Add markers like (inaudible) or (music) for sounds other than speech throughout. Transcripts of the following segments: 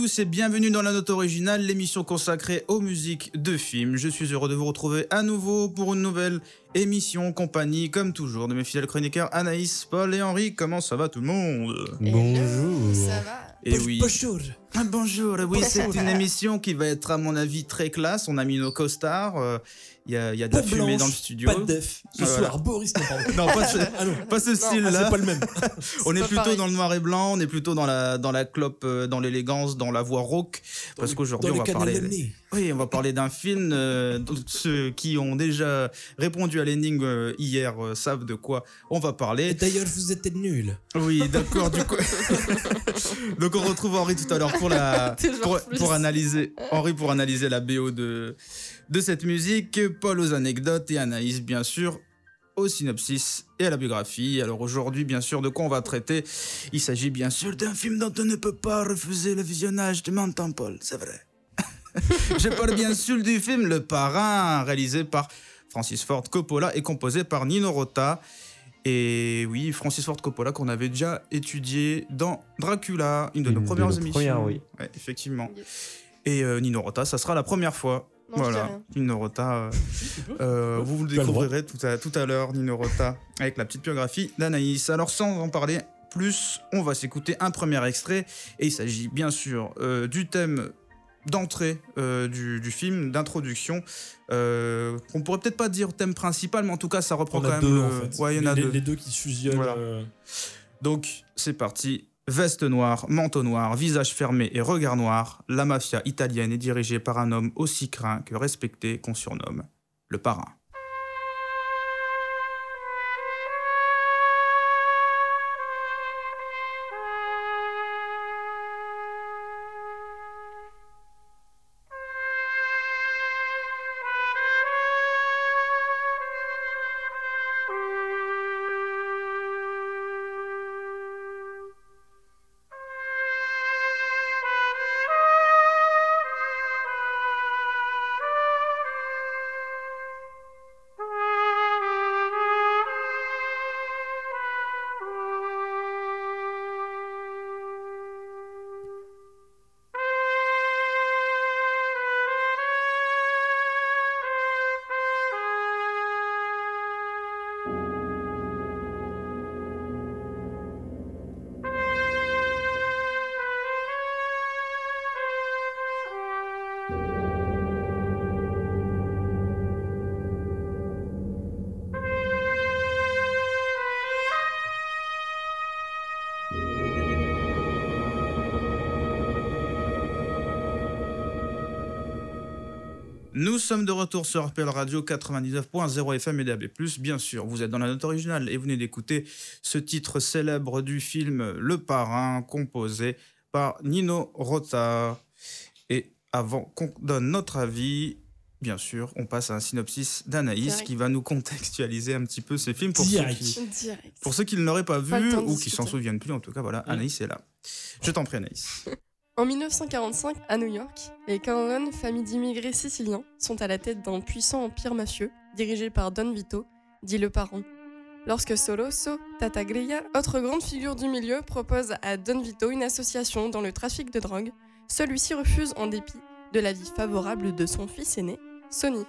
Tous et bienvenue dans la note originale, l'émission consacrée aux musiques de films. Je suis heureux de vous retrouver à nouveau pour une nouvelle émission, compagnie, comme toujours, de mes fidèles chroniqueurs Anaïs, Paul et Henri. Comment ça va tout le monde? Bonjour. Ça va Et oui. Bonjour. Ah, Bonjour, oui, c'est une émission qui va être à mon avis très classe. On a mis nos costards, euh, il y, a, il y a de la fumée dans le studio. Pas de def. Ce Voilà. soir, Boris non, pardon. Non, pas ce, (laughs) Ah non, pas ce ah, style-là. c'est pas le même. (laughs) On est plutôt pareil. dans le noir et blanc, on est plutôt dans la, dans la clope, euh, dans l'élégance, dans la voix rauque. Parce qu'aujourd'hui, Dans on va parler. Oui, on va parler d'un film. euh, ceux qui ont déjà répondu à l'énigme euh, hier euh, savent de quoi on va parler. d'ailleurs, vous êtes nuls. Oui, d'accord, du coup. (laughs) Donc on retrouve Henri tout à l'heure pour la pour analyser Henri pour analyser la BO de de cette musique, Paul aux anecdotes et Anaïs bien sûr au synopsis et à la biographie. Alors aujourd'hui, bien sûr, de quoi on va traiter? Il s'agit bien sûr d'un film dont on ne peut pas refuser le visionnage. Tu m'entends, Paul C'est vrai. (laughs) Je parle bien sûr du film Le Parrain, réalisé par Francis Ford Coppola et composé par Nino Rota. Et oui, Francis Ford Coppola qu'on avait déjà étudié dans Dracula, une de nos Une premières émissions. premières, oui. Ouais, effectivement. Et euh, Nino Rota, ça sera la première fois. Non, voilà. Nino Rota. euh, (laughs) euh, vous vous le découvrirez tout à, tout à l'heure, Nino Rota, avec la petite biographie d'Anaïs. Alors, sans en parler plus, on va s'écouter un premier extrait. Et il s'agit bien sûr euh, du thème d'entrée euh, du, du film, d'introduction. Euh, on pourrait peut-être pas dire thème principal, mais en tout cas, ça reprend On quand a même. deux, le- en fait. Ouais, il y en a les, deux. les deux qui fusionnent. Voilà. euh, Donc, c'est parti. Veste noire, manteau noir, visage fermé et regard noir, la mafia italienne est dirigée par un homme aussi craint que respecté qu'on surnomme le parrain. Nous sommes de retour sur RPL Radio 99.0 FM et DAB+. Bien sûr, vous êtes dans la note originale et vous venez d'écouter ce titre célèbre du film Le Parrain, composé par Nino Rota. Et avant qu'on donne notre avis, bien sûr, on passe à un synopsis d'Anaïs qui va nous contextualiser un petit peu ce film pour ceux Direct. qui, Direct. pour ceux qui ne l'auraient pas vu ou qui s'en souviennent plus. En tout cas, voilà, Anaïs est là. Je t'en prie, Anaïs. En 1945, à New York, les Corleone, famille d'immigrés siciliens, sont à la tête d'un puissant empire mafieux dirigé par Don Vito, dit le parent. Lorsque Soloso Tataglia, autre grande figure du milieu, propose à Don Vito une association dans le trafic de drogue, celui-ci refuse en dépit de l'avis favorable de son fils aîné, Sonny.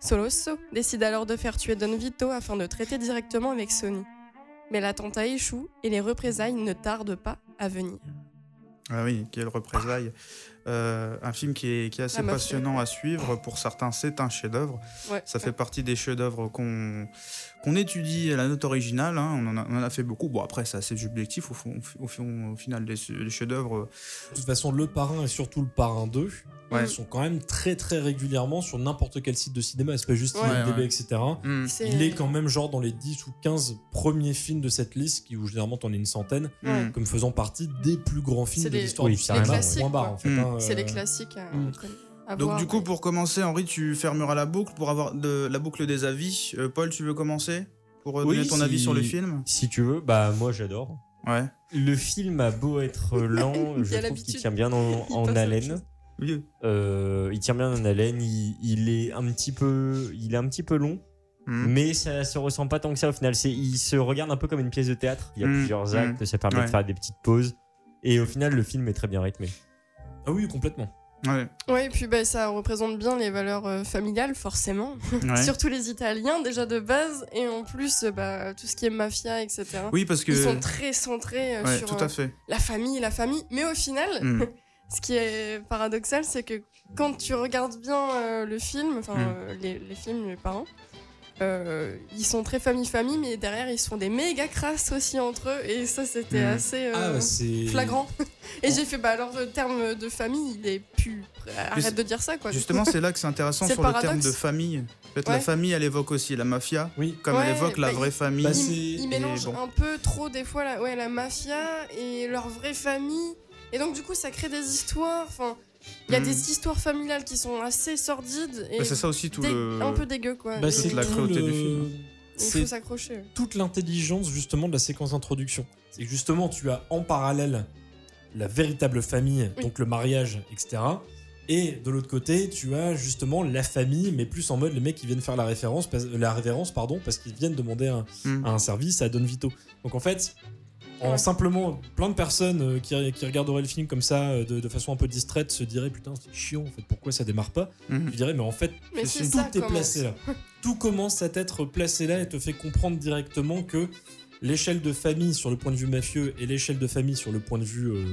Soloso décide alors de faire tuer Don Vito afin de traiter directement avec Sonny. Mais l'attentat échoue et les représailles ne tardent pas à venir. Ah oui, quelle représailles. Euh, un film qui est, qui est assez mafia. passionnant à suivre. Pour certains, c'est un chef-d'œuvre. Ouais. Ça fait partie des chefs-d'œuvre qu'on qu'on étudie à la note originale. hein. On, en a, on en a fait beaucoup. Bon, après, c'est assez subjectif au, fond- au, fond- au final des, des chefs-d'œuvre. De toute façon, le parrain et surtout le parrain 2 Ouais. sont quand même très très régulièrement sur n'importe quel site de cinéma. C'est pas juste Ouais, IMDb, ouais. etc. C'est- Il est quand même genre dans les 10 ou 15 premiers films de cette liste, qui où généralement t'en as une centaine. Hmm. comme faisant partie des plus grands films de les- l'histoire Oui, du c'est cinéma. les point barre, en fait, Mm. hein, C'est euh, les classiques à, mm. à Donc, voir, du coup, pour commencer, Henri, tu fermeras la boucle pour avoir de, la boucle des avis. Euh, Paul, tu veux commencer Pour euh, Oui, donner ton si- avis sur le film? Si tu veux, bah moi j'adore. Ouais. Le film a beau être (laughs) lent, je trouve qu'il tient bien en, (laughs) haleine. Euh, il tient bien en haleine. Il, il est un petit peu, il est un petit peu long, Hmm. mais ça se ressent pas tant que ça au final. C'est, il se regarde un peu comme une pièce de théâtre. Il y a Mm, plusieurs mm. actes, ça permet Ouais. de faire des petites pauses. Et au final, le film est très bien rythmé. Ah oui, complètement. Ouais, Ouais, et puis bah, ça représente bien les valeurs euh, familiales, forcément. (laughs) ouais. Surtout les Italiens, déjà de base, et en plus, euh, bah, tout ce qui est mafia, etc. Oui, parce que. Ils sont très centrés euh, Ouais, sur tout euh, à fait. la famille, la famille. Mais au final, Mm. (laughs) ce qui est paradoxal, c'est que quand tu regardes bien euh, le film, enfin Mm. euh, les, les films, les parents, euh, ils sont très famille-famille, mais derrière, ils sont des méga crasses aussi entre eux. Et ça, c'était Mm. assez Ah, euh, bah, c'est. flagrant. (laughs) Et j'ai fait, bah alors, le terme de famille, il est plus. Arrête de dire ça, quoi. Justement, c'est là que c'est intéressant (laughs) sur le le terme de famille. En fait, la Ouais. famille, elle évoque aussi la mafia, Oui. comme elle évoque la bah, vraie il- famille. Bah, Ils- ils mélangent bon. un peu trop des fois la, ouais, la mafia et leur vraie famille. Et donc du coup ça crée des histoires. Enfin, il y a Mhm. des histoires familiales qui sont assez sordides et Bah, c'est ça aussi tout dé- le. un peu dégueu quoi. Bah, c'est la cruauté le- du film. il faut s'accrocher. toute l'intelligence justement de la séquence d'introduction. C'est que justement tu as en parallèle la véritable famille, Oui. donc le mariage, etc. Et de l'autre côté, tu as justement la famille, mais plus en mode les mecs qui viennent faire la référence, la révérence, pardon, parce qu'ils viennent demander un, Mm. un service à Don Vito. Donc en fait, en Ouais. simplement plein de personnes euh, qui, qui regarderaient le film comme ça, euh, de, de façon un peu distraite, se diraient putain c'est chiant en fait, pourquoi ça démarre pas Mhm. Je dirais mais en fait Mais c'est- c'est tout ça est commence. placé là. (laughs) Tout commence à être placé là et te fait comprendre directement que l'échelle de famille sur le point de vue mafieux et l'échelle de famille sur le point de vue euh,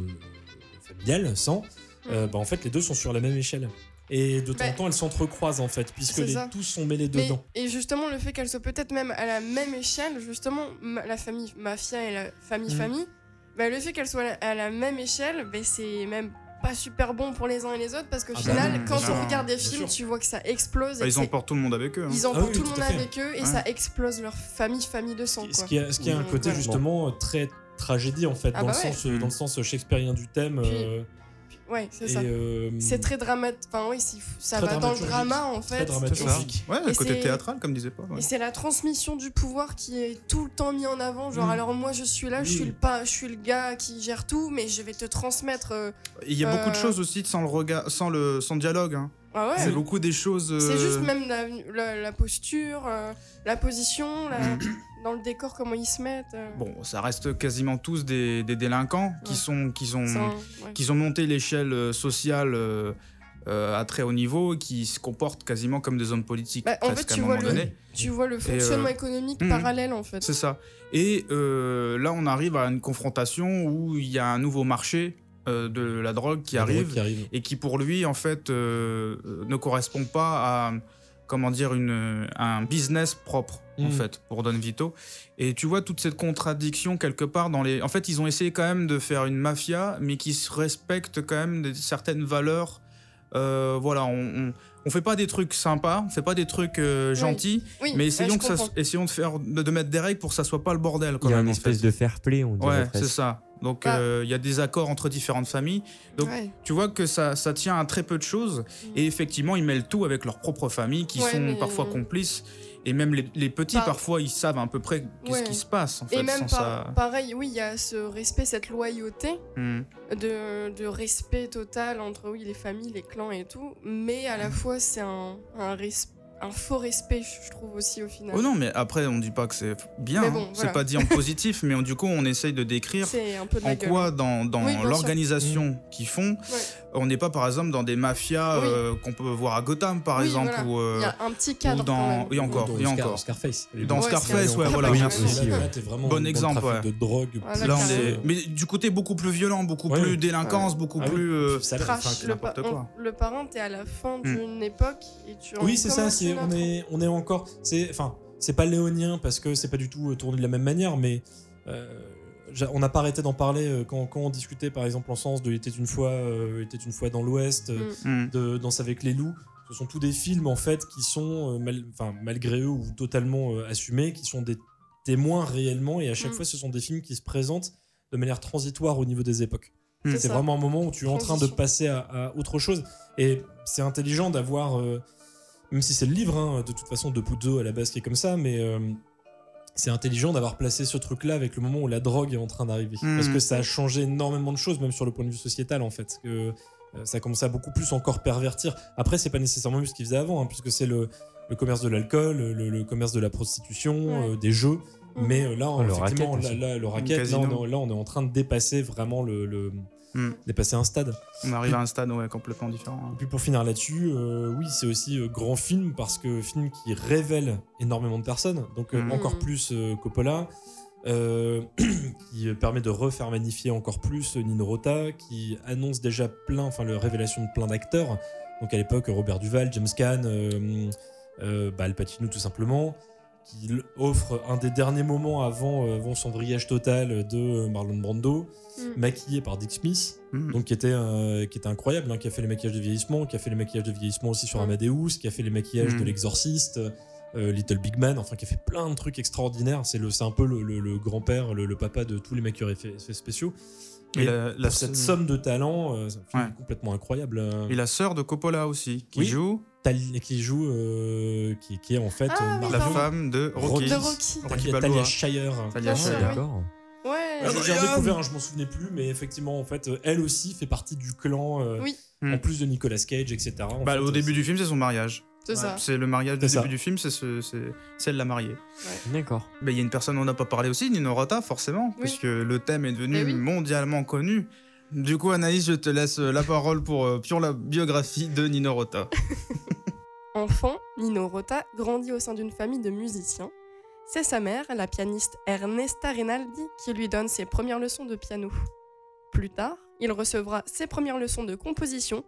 familial, sans, euh, bah, en fait les deux sont sur la même échelle. Et de temps en Bah, temps elles s'entrecroisent en fait, puisque les ça. tous sont mêlés Mais- dedans. et justement le fait qu'elles soient peut-être même à la même échelle, justement ma- la famille mafia et la famille Mhm. famille, bah, le fait qu'elles soient à la même échelle, bah, c'est même pas super bon pour les uns et les autres parce qu'au Ah bah final non, quand on regarde des films tu vois que ça explose Bah, et ils emportent tout le monde avec eux. hein. Ils Ah emportent oui, tout le monde avec eux et Ouais. ça explose leur famille, famille de sang. Ce qui a, ce qui a un côté justement euh, très tragédie en fait, Ah dans, bah le ouais. sens, euh, dans le sens shakespearien du thème. Puis, euh, Ouais, c'est ça. euh, C'est très dramatique. Enfin, oui, c'est- ça Très va dans le dramaturgique. drama en Très fait. dramatique. C'est ça. Magique. Ouais, le côté théâtral, comme disait Paul. ouais. Et c'est la transmission du pouvoir qui est tout le temps mis en avant. Genre, Mm. alors moi je suis là, je suis le pas, je suis le gars qui gère tout, mais je vais te transmettre. euh, Il y a beaucoup de Euh, choses aussi sans le regard, sans le, sans le dialogue. hein. Ah ouais. C'est beaucoup des choses. C'est euh, juste même la, la- la posture, euh, la position, la- Mm. dans le décor comment ils se mettent. euh, Bon, ça reste quasiment tous des, des délinquants qui sont, qui ont, sans- ouais. qui ont monté l'échelle sociale à très haut niveau, et qui se comportent quasiment comme des hommes politiques. Bah, en fait, à tu un vois le- donné. Tu vois le fonctionnement économique mm. parallèle en fait. C'est ça. Et là, on arrive à une confrontation où il y a un nouveau marché euh, de la drogue qui la drogue arrive qui arrive. et qui pour lui en fait euh, ne correspond pas à comment dire une un business propre en Mm. fait pour Don Vito et tu vois toute cette contradiction quelque part dans les en fait ils ont essayé quand même de faire une mafia mais qui se respecte quand même des, certaines valeurs Euh, voilà on, on on fait pas des trucs sympas on fait pas des trucs euh, gentils Oui, mais essayons je que ça comprends. essayons de faire de, de mettre des règles pour que ça soit pas le bordel quand Il y a même une espèce fait. de fair play, on dirait ouais c'est ça donc Bah. euh, il y a des accords entre différentes familles donc, Ouais. tu vois que ça, ça tient à très peu de choses. Et effectivement, ils mêlent tout avec leur propre famille, qui Ouais, sont mais- parfois complices. Et même les, les petits, Bah, parfois, ils savent à peu près qu'est-ce ouais. qui se passe, en fait, Et même sans par- ça. pareil, oui, il y a ce respect, cette loyauté. Hmm. de, de respect total entre oui, les familles, les clans et tout, mais à la fois c'est un, un, res- un faux respect, je trouve aussi au final. Oh non, mais après, on dit pas que c'est bien. Hein. bon, C'est pas dit en positif, mais on- du coup, on essaye de décrire C'est un peu de la en quoi, dans, dans Oui, l'organisation qu'ils font, on n'est pas, par exemple, dans des mafias Oui. euh, qu'on peut voir à Gotham, par Oui, exemple, voilà. ou, euh, Il y a un petit ou cadre dans... encore, Dans et Scar- encore. Scarface. Dans Ouais, Scarface, ouais, voilà, Bon exemple, de drogue. Là, on est... Mais du côté beaucoup plus violent, beaucoup Ouais, plus délinquance, beaucoup Ah plus... euh, Trash, le, n'importe pa- quoi. on- le parrain, t'es à la fin Hmm. d'une époque et tu Oui, c'est ça. C'est on est on est encore. C'est enfin c'est pas léonien parce que c'est pas du tout euh, tourné de la même manière, mais euh, on n'a pas arrêté d'en parler euh, quand, quand on discutait par exemple en sens de Il était une fois euh, était une fois dans l'Ouest, euh, Mm. hmm. de Danse avec les loups. Ce sont tous des films en fait qui sont euh, mal- malgré eux ou totalement euh, assumés, qui sont des témoins réellement et à chaque Mm. fois ce sont des films qui se présentent de manière transitoire au niveau des époques. C'est vraiment un moment où tu es en train de passer à, à autre chose. Et c'est intelligent d'avoir, euh, même si c'est le livre, hein, de toute façon, de Puzo à la base qui est comme ça, mais euh, c'est intelligent d'avoir placé ce truc-là avec le moment où la drogue est en train d'arriver. Mhm. Parce que ça a changé énormément de choses, même sur le point de vue sociétal, en fait. Que, euh, ça a commencé à beaucoup plus encore pervertir. Après, c'est pas nécessairement vu ce qu'il faisait avant, hein, puisque c'est le, le commerce de l'alcool, le, le commerce de la prostitution, Ouais. euh, des jeux. Mhm. Mais euh, là, le effectivement, racket là, le racket, là on, est, là, on est en train de dépasser vraiment le, le, Dépasser un stade. On arrive à un stade ouais, complètement différent. Et puis pour finir là-dessus, euh, oui, c'est aussi euh, grand film parce que film qui révèle énormément de personnes, donc euh, Mhm. encore plus Coppola, (clears throat) qui permet de refaire magnifier encore plus Nino Rota, qui annonce déjà plein, enfin la révélation de plein d'acteurs. Donc à l'époque, Robert Duval, James Caan, bah, Al Pacino tout simplement, qui offre un des derniers moments avant, euh, avant son vrillage total de Marlon Brando, Mm. maquillé par Dick Smith Mm. donc qui était, euh, qui était incroyable, hein, qui a fait les maquillages de vieillissement, qui a fait les maquillages de vieillissement aussi sur Mm. Amadeus, qui a fait les maquillages de l'exorciste, euh, Little Big Man, enfin qui a fait plein de trucs extraordinaires. C'est le, c'est un peu le, le- le grand-père, le, le papa de tous les maquilleurs effets, effets spéciaux. Et Et, la- la pour cette somme de talent, euh, c'est Ouais. complètement incroyable. euh, Et la sœur de Coppola aussi, qui Oui. joue qui joue, euh, qui, qui est en fait Ah, euh, oui, la femme de Rocky. De Rocky. Rocky Talia. Shire. Talia Shire. Ah, oui. d'accord. Ouais. J'ai Ryan. redécouvert, hein, je m'en souvenais plus, mais effectivement, en fait, elle aussi fait partie du clan, euh, Oui. en Mm. plus de Nicolas Cage, etc. En Bah, fait, au début du film, c'est son mariage. C'est ça. C'est le mariage du ça. début du film, c'est ce, c'est c'est elle la mariée. D'accord. Bah, Il y a une personne on n'a pas parlé aussi, Nino Rota, forcément, Oui. puisque le thème est devenu oui. mondialement connu. Du coup, Anaïs, je te laisse la parole pour euh, pour la biographie de Nino Rota. (laughs) Enfant, Nino Rota grandit au sein d'une famille de musiciens. C'est sa mère, la pianiste Ernesta Rinaldi, qui lui donne ses premières leçons de piano. Plus tard, il recevra ses premières leçons de composition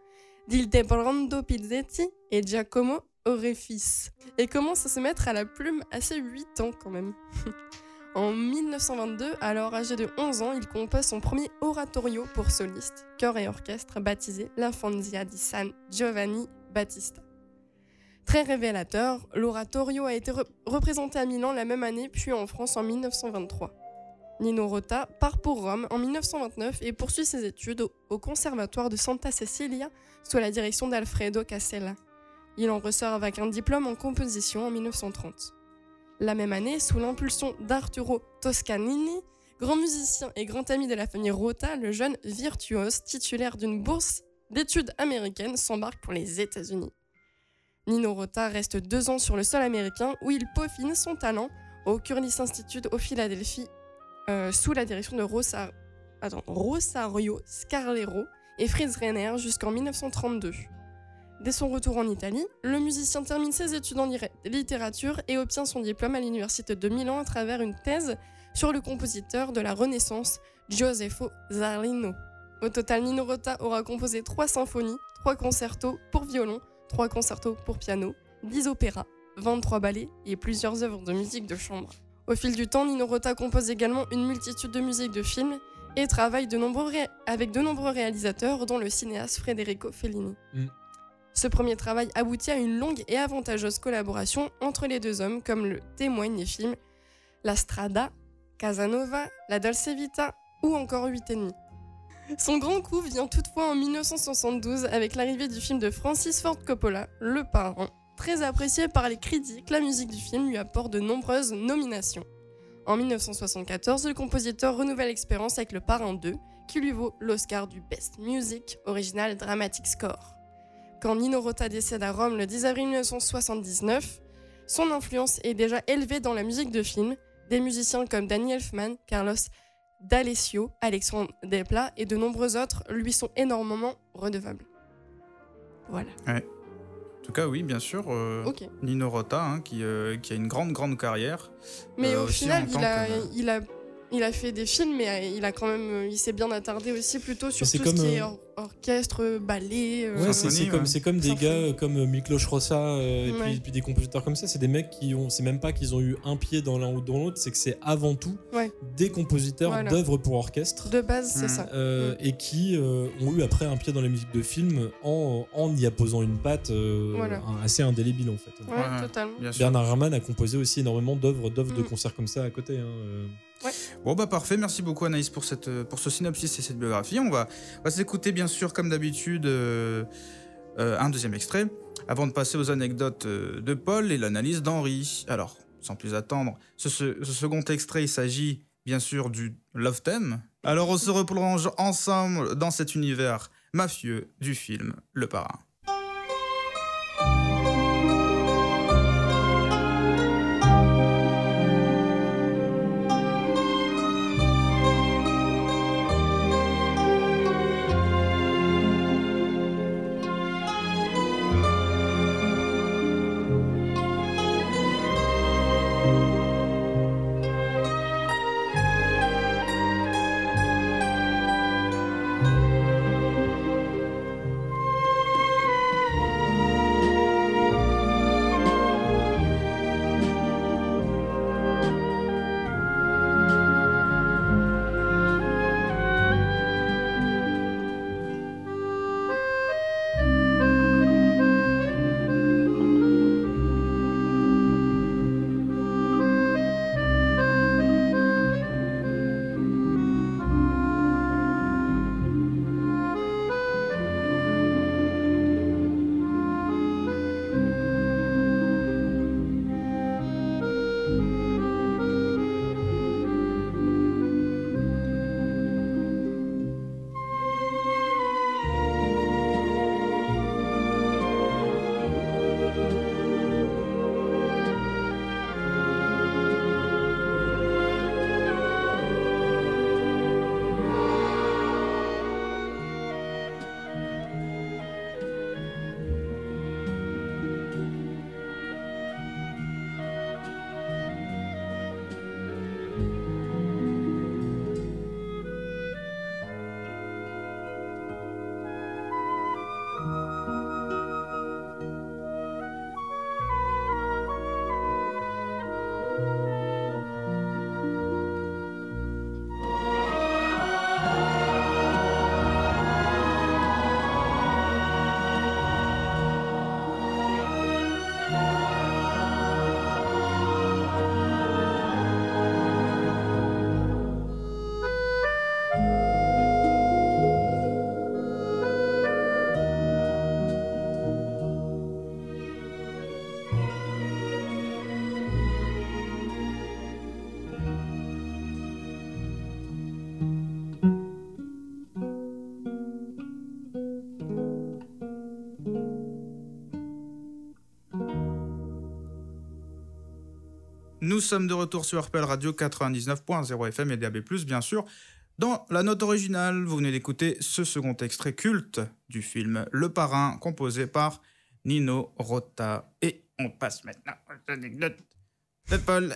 d'Ildebrando Pizzetti et Giacomo Orefis, et commence à se mettre à la plume à ses 8 ans quand même. (laughs) en 1922, alors âgé de 11 ans, il compose son premier oratorio pour soliste, chœur et orchestre baptisé L'Infanzia di San Giovanni Battista. Très révélateur, l'oratorio a été re- représenté à Milan la même année, puis en France en 1923. Nino Rota part pour Rome en 1929 et poursuit ses études au, au conservatoire de Santa Cecilia sous la direction d'Alfredo Casella. Il en ressort avec un diplôme en composition en 1930. La même année, sous l'impulsion d'Arturo Toscanini, grand musicien et grand ami de la famille Rota, le jeune virtuose titulaire d'une bourse d'études américaines s'embarque pour les États-Unis. Nino Rota reste deux ans sur le sol américain où il peaufine son talent au Curtis Institute au Philadelphie euh, sous la direction de Rosa- attends, Rosario Scarlero et Fritz Reiner jusqu'en 1932. Dès son retour en Italie, le musicien termine ses études en littérature et obtient son diplôme à l'université de Milan à travers une thèse sur le compositeur de la Renaissance Gioseffo Zarlino. Au total, Nino Rota aura composé trois symphonies, trois concertos pour violon, trois concertos pour piano, 10 opéras, 23 ballets et plusieurs œuvres de musique de chambre. Au fil du temps, Nino Rota compose également une multitude de musiques de films et travaille avec de nombreux réalisateurs, dont le cinéaste Federico Fellini. Mm. Ce premier travail aboutit à une longue et avantageuse collaboration entre les deux hommes, comme le témoignent les films La Strada, Casanova, La Dolce Vita ou encore Huit et demi. Son grand coup vient toutefois en 1972 avec l'arrivée du film de Francis Ford Coppola, Le Parrain. Très apprécié par les critiques, la musique du film lui apporte de nombreuses nominations. En 1974, le compositeur renouvelle l'expérience avec Le Parrain 2, qui lui vaut l'Oscar du Best Music Original Dramatic Score. Quand Nino Rota décède à Rome le 10 avril 1979, son influence est déjà élevée dans la musique de film. Des musiciens comme Danny Elfman, Carlos D'Alessio, Alexandre Desplat et de nombreux autres lui sont énormément redevables. Voilà. En tout cas, oui, bien sûr. euh. Nino Rota, hein, qui, euh, qui a une grande, grande carrière. Mais Euh, au final, il a, que- il, a, il a fait des films, mais il a quand même, il s'est bien attardé aussi plutôt sur tout comme, ce qui est euh, orchestre, ballet. euh, Ouais, c'est comme, ouais. c'est comme des Symphonie. gars euh, comme Miklos Rossa euh, et Ouais. puis, puis des compositeurs comme ça. C'est des mecs qui ont. C'est même pas qu'ils ont eu un pied dans l'un ou dans l'autre, c'est que c'est avant tout Ouais. des compositeurs Voilà. d'œuvres pour orchestre. De base, c'est Mm. ça. euh, Mm. et qui euh, ont eu après un pied dans la musique de film en, en y apposant une patte euh, Voilà. un- assez indélébile en fait. Ouais, Ouais, totalement. Bien sûr. Bernard Herrmann a composé aussi énormément d'œuvres d'œuvres de Mm. concerts comme ça à côté. hein, euh. Bon bah parfait, merci beaucoup Anaïs pour, cette, pour ce synopsis et cette biographie. On va, on va s'écouter bien sûr comme d'habitude euh, euh, un deuxième extrait avant de passer aux anecdotes euh, de Paul et l'analyse d'Henri. Alors, sans plus attendre, ce second extrait, il s'agit bien sûr du Love Theme. Alors on se replonge ensemble dans cet univers mafieux du film Le Parrain. Nous sommes de retour sur RPL Radio 99.0 FM et DAB+, bien sûr. Dans la note originale, vous venez d'écouter ce second extrait culte du film Le Parrain, composé par Nino Rota. Et on passe maintenant aux anecdotes de Paul.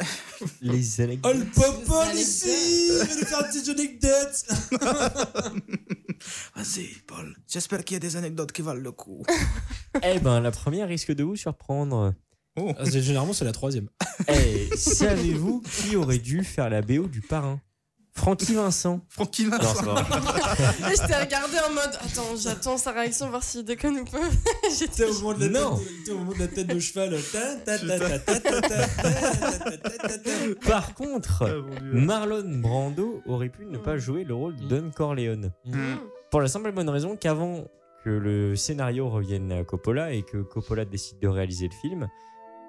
Les Oh anecdotes. le popol Les ici Je vais faire une petite anecdote (laughs) Vas-y, Paul. J'espère qu'il y a des anecdotes qui valent le coup. Eh ben, la première risque de vous surprendre. Généralement, c'est la troisième. Hey, Savez-vous qui aurait dû faire la BO du parrain Francky Vincent. Francky Vincent. Je t'ai regardé en mode attends, j'attends sa réaction voir s'il déconne ou pas. J'étais au moment de la tête, de cheval. Par contre, Marlon Brando aurait pu ne pas jouer le rôle d'Un Corleone. Pour la simple et bonne raison qu'avant que le scénario revienne à Coppola et que Coppola décide de réaliser le film,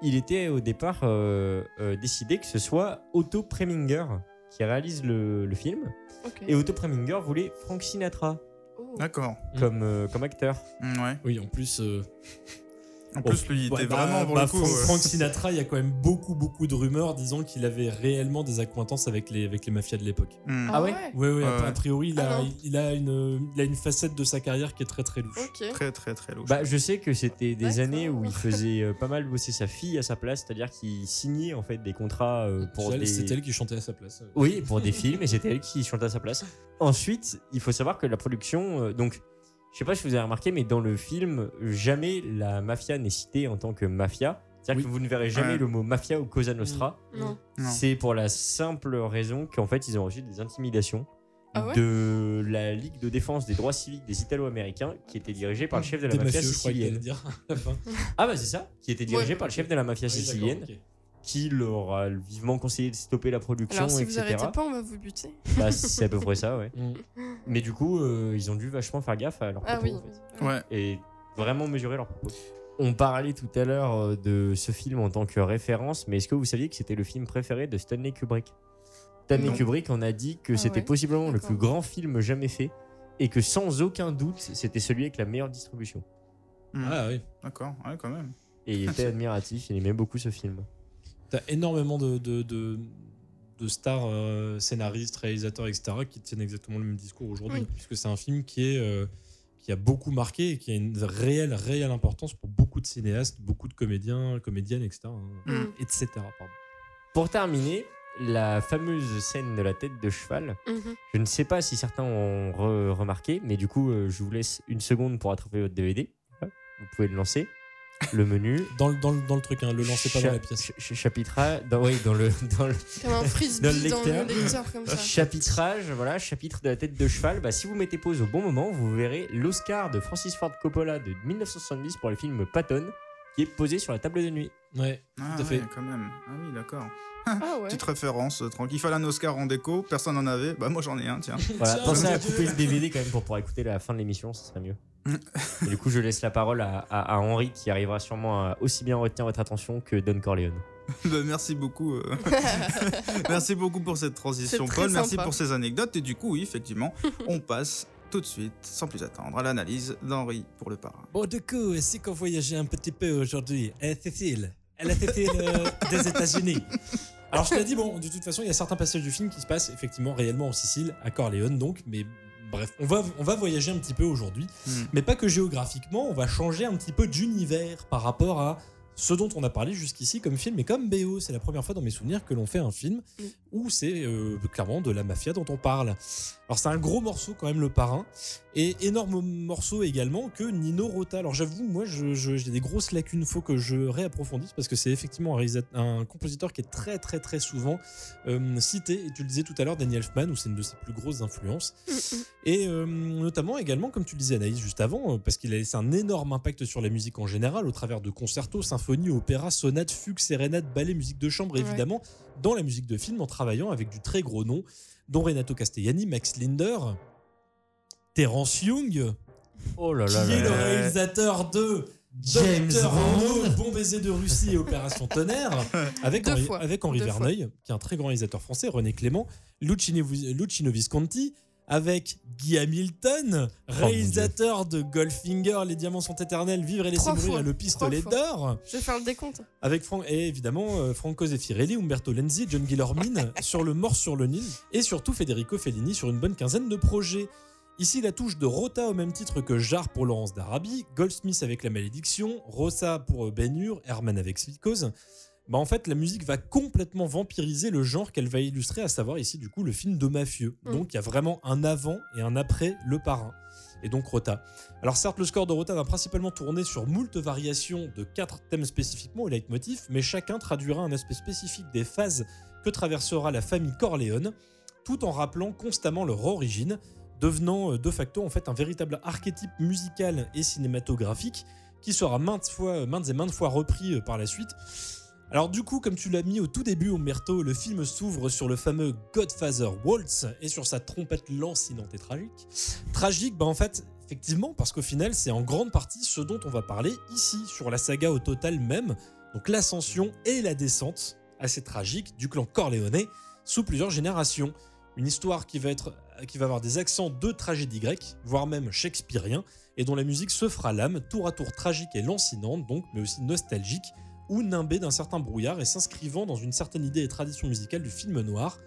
il était au départ euh, euh, décidé que ce soit Otto Preminger qui réalise le, le film. Et Otto Preminger voulait Frank Sinatra Oh. D'accord. comme, euh, comme acteur. Mm, Ouais. Oui, en plus. En plus, lui, il ouais, était bah, vraiment pour bah, le coup. Frank, euh, Frank Sinatra, il y a quand même beaucoup, beaucoup de rumeurs disant qu'il avait réellement des accointances avec les, avec les mafias de l'époque. mm. Ah ouais Oui, oui, Ouais, a, priori, il a, Ah il, a une, il a une facette de sa carrière qui est très, très louche. Ok. Très, très, très louche. Bah, je sais que c'était des années où il faisait euh, pas mal bosser sa fille à sa place, c'est-à-dire qu'il signait en fait des contrats euh, pour Elle, des... C'est elle qui chantait à sa place. Oui, pour des films, et c'était elle qui chantait à sa place. Ensuite, il faut savoir que la production, donc, je sais pas si vous avez remarqué, mais dans le film, jamais la mafia n'est citée en tant que mafia. C'est-à-dire Oui. que vous ne verrez jamais Ouais. le mot mafia ou Cosa Nostra. Non. Non. C'est pour la simple raison qu'en fait, ils ont reçu des intimidations Ah ouais de la Ligue de défense des droits civiques des Italo-Américains, qui était dirigée par le chef de la Des mafia mafieux, je crois qu'il allait sicilienne. Ah bah c'est ça, qui était dirigée Ouais. par le chef de la mafia sicilienne. Qui leur a vivement conseillé de stopper la production, Alors, si vous etc. arrêtez pas, on va vous buter. Bah, c'est à peu près ça, ouais. (laughs) Mm. Mais du coup, euh, ils ont dû vachement faire gaffe à leur Ah propos, oui. en fait. Ouais. et vraiment mesurer leurs propos. On parlait tout à l'heure euh, de ce film en tant que référence, mais est-ce que vous saviez que c'était le film préféré de Stanley Kubrick? Stanley Non. Kubrick en a dit que Ah c'était ouais, possiblement le plus grand film jamais fait et que sans aucun doute, c'était celui avec la meilleure distribution. Mm. Ah oui. D'accord, ouais, quand même. Et il était (laughs) admiratif, il aimait beaucoup ce film. T'as énormément de, de, de, de stars, euh, scénaristes, réalisateurs, etc., qui tiennent exactement le même discours aujourd'hui, Oui. puisque c'est un film qui, est, euh, qui a beaucoup marqué et qui a une réelle, réelle importance pour beaucoup de cinéastes, beaucoup de comédiens, comédiennes, etc. hein, Mm. etc. pardon. Pour terminer, la fameuse scène de la tête de cheval, Mhm. je ne sais pas si certains ont re- remarqué, mais du coup, euh, je vous laisse une seconde pour attraper votre DVD. Vous pouvez le lancer. Le menu. Dans, le- dans, le- dans le truc, hein, le lancez pas dans la pièce. ch- ch- chapitrage. Dans, oui, dans le, dans le Comme un frisbee Dans dans le le lecteur. lecteur, comme ça. chapitrage, voilà, chapitre de la tête de cheval. Bah, si vous mettez pause au bon moment, vous verrez l'Oscar de Francis Ford Coppola de 1970 pour le film Patton, qui est posé sur la table de nuit. Ouais. Ah, Tout à fait. ouais, quand même. Ah oui, d'accord. Ah (laughs) ouais. Petite référence, euh, tranquille. Il fallait un Oscar en déco, personne n'en avait. Bah, moi j'en ai un, tiens. Voilà, Tiens, pensez à couper le DVD quand même pour pouvoir écouter la fin de l'émission, ça serait mieux. Et du coup, je laisse la parole à, à- à Henri qui arrivera sûrement à aussi bien retenir votre attention que Don Corleone. (laughs) Bah, merci beaucoup. euh. (laughs) merci beaucoup pour cette transition, C'est très Paul. Merci sympa. pour ces anecdotes. Et du coup, oui, effectivement, (laughs) on passe tout de suite, sans plus attendre, à l'analyse d'Henri pour le parrain. Bon, du coup, c'est qu'on voyageait un petit peu aujourd'hui. Eh, Cécile, elle a Cécile euh, des États-Unis. Alors, je te l'ai dit, bon, de toute façon, il y a certains passages du film qui se passent effectivement réellement en Sicile, à Corleone, donc, mais bref, on va, on va voyager un petit peu aujourd'hui, Mm. mais pas que géographiquement, on va changer un petit peu d'univers par rapport à ce dont on a parlé jusqu'ici comme film et comme BO. C'est la première fois dans mes souvenirs que l'on fait un film Mm. où c'est euh, clairement de la mafia dont on parle. Alors c'est un gros morceau quand même le parrain et énorme morceau également que Nino Rota. Alors j'avoue moi j'ai des grosses lacunes, faut que je réapprofondisse parce que c'est effectivement un, compositeur qui est très très très souvent euh, cité et tu le disais tout à l'heure Danny Elfman où c'est une de ses plus grosses influences et euh, notamment également comme tu le disais Anaïs juste avant parce qu'il a laissé un énorme impact sur la musique en général au travers de concertos, symphonies, opéras, sonates, fugues, sérénades, ballets, musique de chambre Ouais. évidemment dans la musique de film en travaillant avec du très gros nom dont Renato Castellani, Max Linder, Terence Young, Oh là qui là est là le là. réalisateur de James Dr. Bond. Renault, Bon baiser de Russie et Opération Tonnerre, (laughs) avec Deux Henri, fois. avec Henri Deux fois. Verneuil, qui est un très grand réalisateur français, René Clément, Luchino, Luchino Visconti, avec Guy Hamilton, réalisateur de Goldfinger, Les Diamants sont éternels, Vivre et laisser mourir et Le Pistolet d'or. Je vais faire le décompte. Avec Fran- et évidemment euh, Franco Zeffirelli, Umberto Lenzi, John Guillermin (laughs) sur Le Mort sur le Nil et surtout Federico Fellini sur une bonne quinzaine de projets. Ici, la touche de Rota au même titre que Jarre pour Laurence d'Arabie, Goldsmith avec La Malédiction, Rossa pour euh, Ben Hur, Herman avec Psychose. Bah en fait, la musique va complètement vampiriser le genre qu'elle va illustrer, à savoir ici du coup le film de mafieux. Mm. Donc il y a vraiment un avant et un après Le Parrain. Et donc Rota. Alors certes, le score de Rota va principalement tourner sur moult variations de quatre thèmes spécifiquement et leitmotifs, mais chacun traduira un aspect spécifique des phases que traversera la famille Corleone, tout en rappelant constamment leur origine, devenant euh, de facto en fait un véritable archétype musical et cinématographique qui sera maintes, fois, maintes et maintes fois repris euh, par la suite. Alors du coup, comme tu l'as mis au tout début, Umberto, le film s'ouvre sur le fameux Godfather Waltz et sur sa trompette lancinante et tragique. Tragique, bah en fait, effectivement, parce qu'au final, c'est en grande partie ce dont on va parler ici, sur la saga au total même, donc l'ascension et la descente, assez tragique, du clan Corleone, sous plusieurs générations. Une histoire qui va, être, qui va avoir des accents de tragédie grecque, voire même shakespearien, et dont la musique se fera l'âme, tour à tour tragique et lancinante, donc, mais aussi nostalgique, ou nimbée d'un certain brouillard et s'inscrivant dans une certaine idée et tradition musicale du film noir,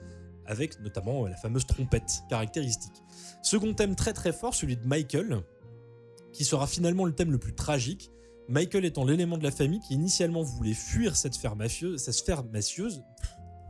avec notamment la fameuse trompette caractéristique. Second thème très très fort, celui de Michael, qui sera finalement le thème le plus tragique. Michael étant l'élément de la famille qui initialement voulait fuir cette sphère mafieuse, cette sphère mafieuse,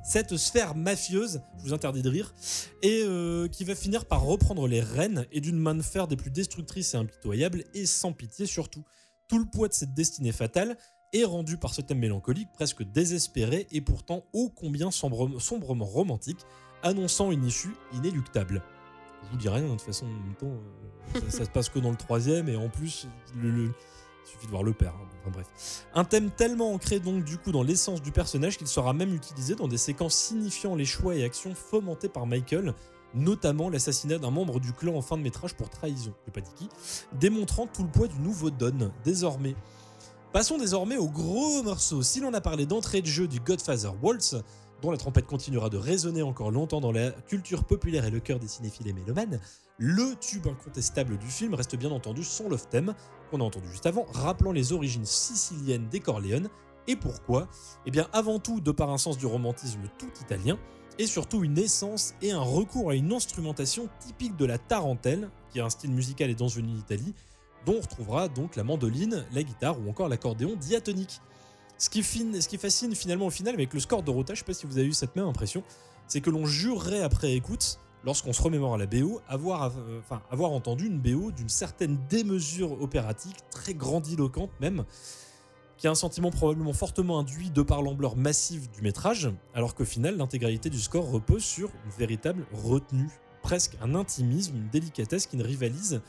cette sphère mafieuse, je vous interdis de rire, et euh, qui va finir par reprendre les rênes et d'une main de fer des plus destructrices et impitoyables, et sans pitié surtout. Tout le poids de cette destinée fatale est rendu par ce thème mélancolique, presque désespéré et pourtant ô combien sombre- sombrement romantique, annonçant une issue inéluctable. Je vous dis rien, de toute façon, en même temps, euh, ça, se passe que dans le troisième, et en plus, il suffit de voir le père. hein. Bref. Un thème tellement ancré donc du coup dans l'essence du personnage qu'il sera même utilisé dans des séquences signifiant les choix et actions fomentés par Michael, notamment l'assassinat d'un membre du clan en fin de métrage pour trahison, je pas dit qui, démontrant tout le poids du nouveau Don, désormais. Passons désormais au gros morceau. Si l'on a parlé d'entrée de jeu du Godfather Waltz, dont la trompette continuera de résonner encore longtemps dans la culture populaire et le cœur des cinéphiles et mélomanes, le tube incontestable du film reste bien entendu son love theme, qu'on a entendu juste avant, rappelant les origines siciliennes des Corleone. Et pourquoi? Eh bien avant tout de par un sens du romantisme tout italien, et surtout une essence et un recours à une instrumentation typique de la tarentelle, qui est un style musical et danse venu d'Italie, dont on retrouvera donc la mandoline, la guitare ou encore l'accordéon diatonique. Ce qui, fascine finalement au final avec le score de Rota, je sais pas si vous avez eu cette même impression, c'est que l'on jurerait après écoute, lorsqu'on se remémore à la BO, avoir, euh, avoir entendu une BO d'une certaine démesure opératique, très grandiloquente même, qui a un sentiment probablement fortement induit de par l'ampleur massive du métrage, alors qu'au final, l'intégralité du score repose sur une véritable retenue, presque un intimisme, une délicatesse qui ne rivalise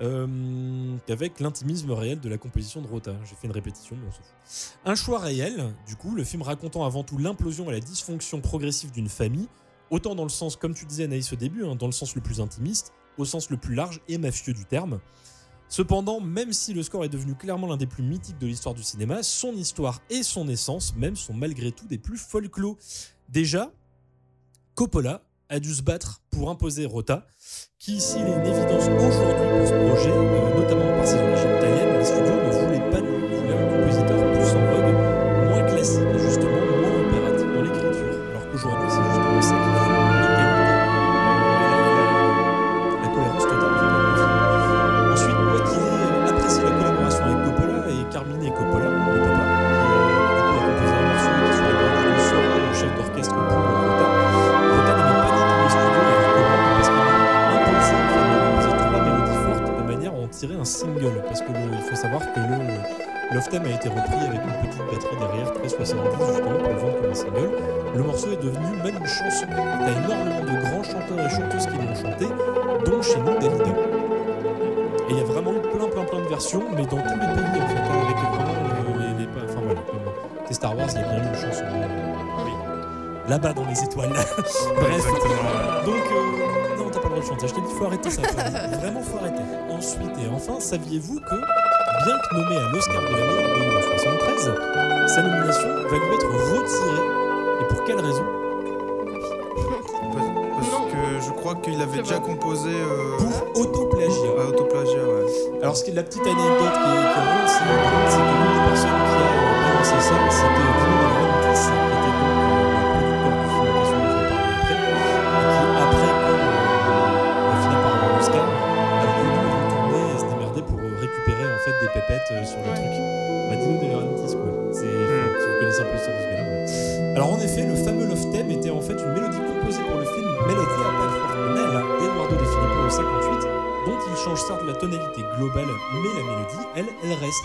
euh, qu'avec l'intimisme réel de la composition de Rota. J'ai fait une répétition, mais on s'en fout. Un choix réel, du coup, le film racontant avant tout l'implosion et la dysfonction progressive d'une famille, autant dans le sens, comme tu disais Anaïs au début, hein, dans le sens le plus intimiste, au sens le plus large et mafieux du terme. Cependant, même si le score est devenu clairement l'un des plus mythiques de l'histoire du cinéma, son histoire et son essence même sont malgré tout des plus folklore. Déjà, Coppola a dû se battre pour imposer Rota, qui ici il est une évidence aujourd'hui pour ce projet, euh, notamment par ses origines italiennes, les studios ne 70 justement pour le vendre comme un single. Le morceau est devenu même une chanson. T'as énormément de grands chanteurs et chanteuses qui l'ont chanté, dont chez nous Dalida. Et il y a vraiment eu plein plein plein de versions, mais dans tous les pays en fait, hein, avec vraiment euh, les, les- Enfin voilà, comme c'est Star Wars, il y a bien eu une chanson. euh, Là-bas dans les étoiles. (laughs) Bref. Donc, euh, non, t'as pas le droit de chanter. Je t'ai dit, faut arrêter ça. faut- Vraiment, faut arrêter. Ensuite et enfin, saviez-vous que, bien que nommé à l'Oscar de la meilleure BO en 73, sa nomination va lui être retirée. Et pour quelle raison? Parce, que je crois qu'il avait déjà vrai. composé euh, Pour autoplagiat. autoplagiat. Ouais. Alors, ce qui est la petite anecdote qui est, qui est c'est que l'une des personnes qui a balancé ça, c'était Dino De Laurentiis, globale, mais la mélodie, elle, elle reste.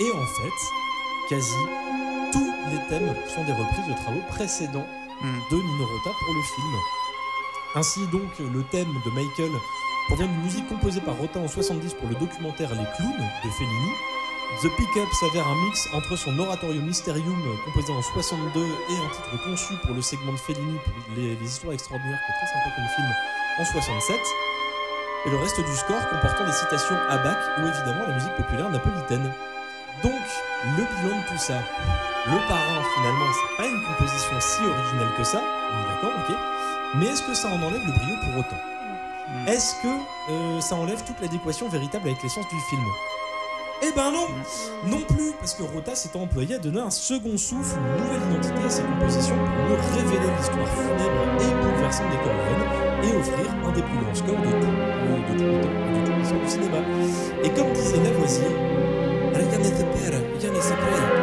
Et en fait, quasi tous les thèmes sont des reprises de travaux précédents Hmm. de Nino Rota pour le film. Ainsi donc, le thème de Michael provient d'une musique composée par Rota en 70 pour le documentaire Les Clowns de Fellini. The Pickup s'avère un mix entre son Oratorio Mysterium composé en 62 et un titre conçu pour le segment de Fellini pour les, les histoires extraordinaires qui est très sympa comme film en 67 et le reste du score comportant des citations à Bach ou évidemment la musique populaire napolitaine. Donc, le bilan de tout ça, le parrain finalement, c'est pas une composition si originale que ça, on est d'accord, ok, mais est-ce que ça en enlève le brio pour autant? Mm. Est-ce que euh, ça enlève toute l'adéquation véritable avec l'essence du film? Eh ben non! Non plus, parce que Rota s'est employé à donner un second souffle, une nouvelle identité à ses compositions pour nous révéler l'histoire funèbre et bouleversante des Corleone et offrir un des plus grands scores de tout, de tout le temps, de toute l'histoire du cinéma. Et comme disait Lavoisier, rien n'est père, rien n'est secret,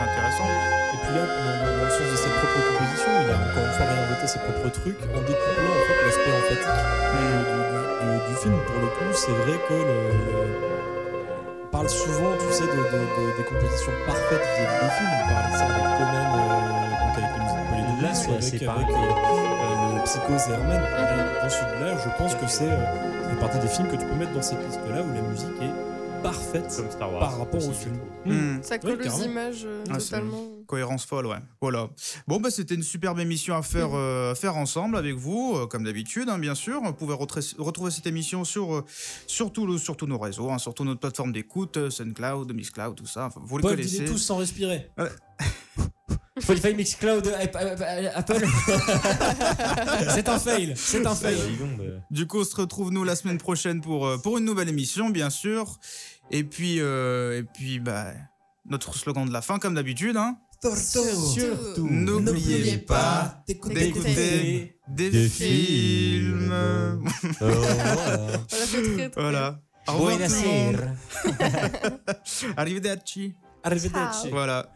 intéressante. Et puis là, dans, le sens de ses propres compositions, il a encore une fois réinventé ses propres trucs en découplant en fait l'aspect emphatique du, du- du- du film. Pour le coup, c'est vrai que le, le- on parle souvent, tu sais, de, de- de- des compositions parfaites vis-à-vis des films. On parle de ça avec Conan, euh, donc avec les musiques Là, c'est ou avec, pareil. avec euh, le Psychose et Herman. Et Dans celui-là, je pense que c'est euh, fait partie des films que tu peux mettre dans cette liste-là où la musique est parfaite Comme Star Wars. par rapport au film. Hmm. Ça Oui, colle aux carrément. images euh, Ah, totalement. Cohérence folle, ouais. Voilà. Bon, bah, c'était une superbe émission à faire, euh, à faire ensemble avec vous, euh, comme d'habitude, hein, bien sûr. Vous pouvez retrouver cette émission sur, euh, sur, tout le- sur tous nos réseaux, hein, sur toutes nos plateformes d'écoute, euh, SoundCloud, Mixcloud, tout ça. Enfin, vous les connaissez. tous sans respirer. Spotify, Mixcloud, euh, Apple. (laughs) C'est un fail, c'est un fail. Du coup, on se retrouve nous la semaine prochaine pour, euh, pour une nouvelle émission, bien sûr. Et puis, euh, et puis bah, notre slogan de la fin, comme d'habitude. Hein. Surtout, N'oubliez pas d'écouter des, Des films. films. (laughs) Oh, voilà. Voilà, c'est très, très Voilà. Au revoir. (laughs) Arrivederci. Arrivederci. Voilà.